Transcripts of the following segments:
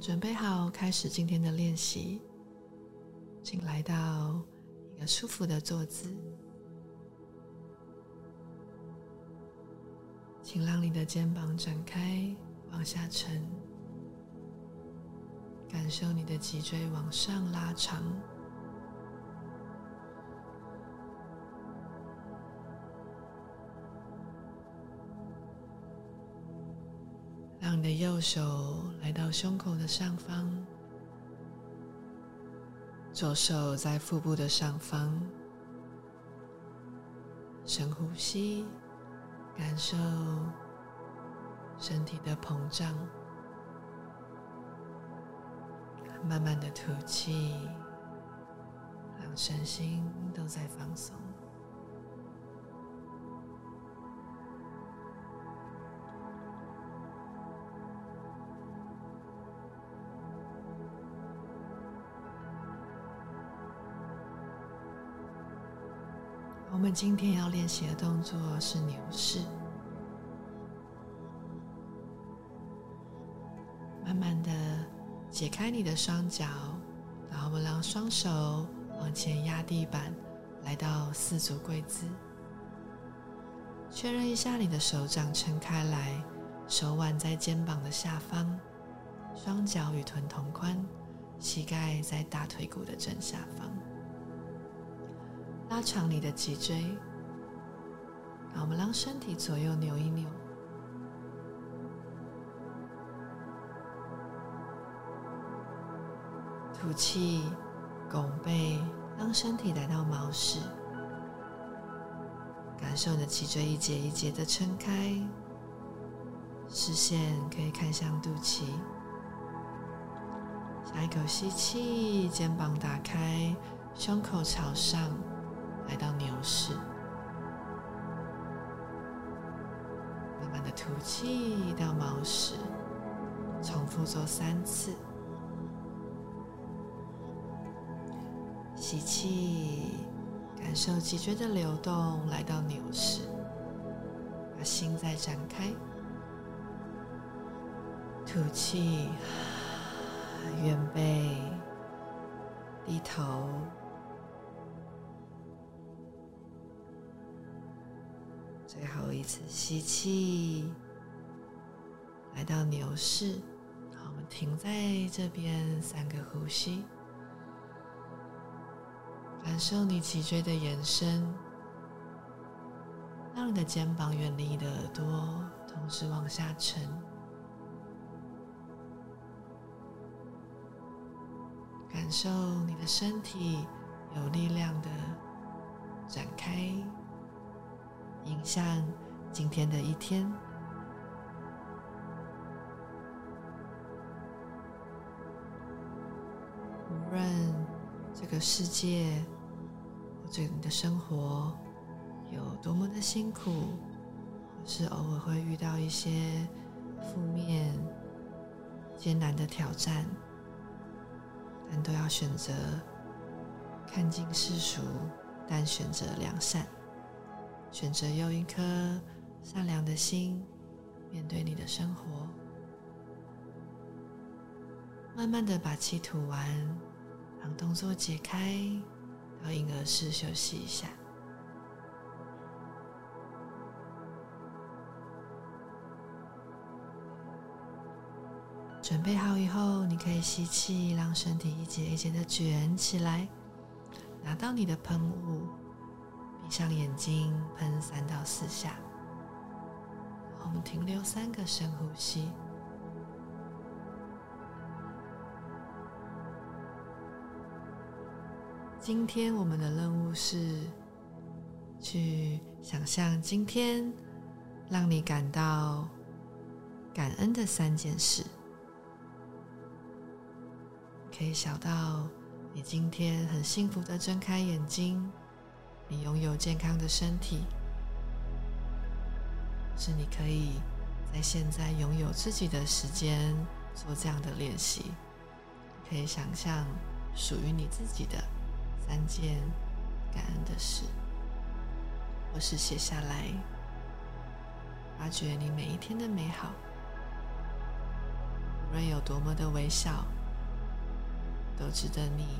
准备好开始今天的练习，请来到一个舒服的坐姿，请让你的肩膀展开往下沉，感受你的脊椎往上拉长，让你的右手来到胸口的上方，左手在腹部的上方，深呼吸。感受身体的膨胀，慢慢的吐气，让身心都在放松。我们今天要练习的动作是牛式。慢慢的解开你的双脚，然后我们让双手往前压地板，来到四足跪姿。确认一下你的手掌撑开来，手腕在肩膀的下方，双脚与臀同宽，膝盖在大腿骨的正下方。拉长你的脊椎，然后我们让身体左右扭一扭。吐气，拱背，让身体来到毛式，感受你的脊椎一节一节的撑开，视线可以看向肚脐。下一口吸气，肩膀打开，胸口朝上。来到牛式，慢慢的吐气到毛式，重复做三次。吸气，感受脊椎的流动，来到牛式，把心再展开。吐气，圆背，低头。最后一次吸气，来到牛式，好，我们停在这边三个呼吸，感受你脊椎的延伸，让你的肩膀远离你的耳朵，同时往下沉，感受你的身体有力量的展开。迎向今天的一天，无论这个世界或者你的生活有多么的辛苦，或是偶尔会遇到一些负面、艰难的挑战，但都要选择看尽世俗，但选择良善。选择用一颗善良的心面对你的生活，慢慢的把气吐完，让动作解开，到婴儿室休息一下。准备好以后，你可以吸气，让身体一节一节的卷起来，拿到你的喷雾。向眼睛，喷三到四下。我们停留三个深呼吸。今天我们的任务是去想象今天让你感到感恩的三件事。可以想到你今天很幸福的睁开眼睛。你拥有健康的身体，是你可以在现在拥有自己的时间做这样的练习。可以想象属于你自己的三件感恩的事，或是写下来，发掘你每一天的美好。无论有多么的微小，都值得你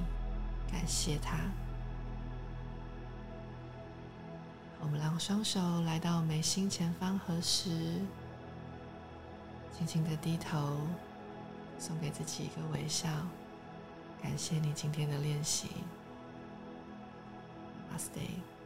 感谢它。我们让双手来到眉心前方合十，轻轻的低头，送给自己一个微笑，感谢你今天的练习。Namaste。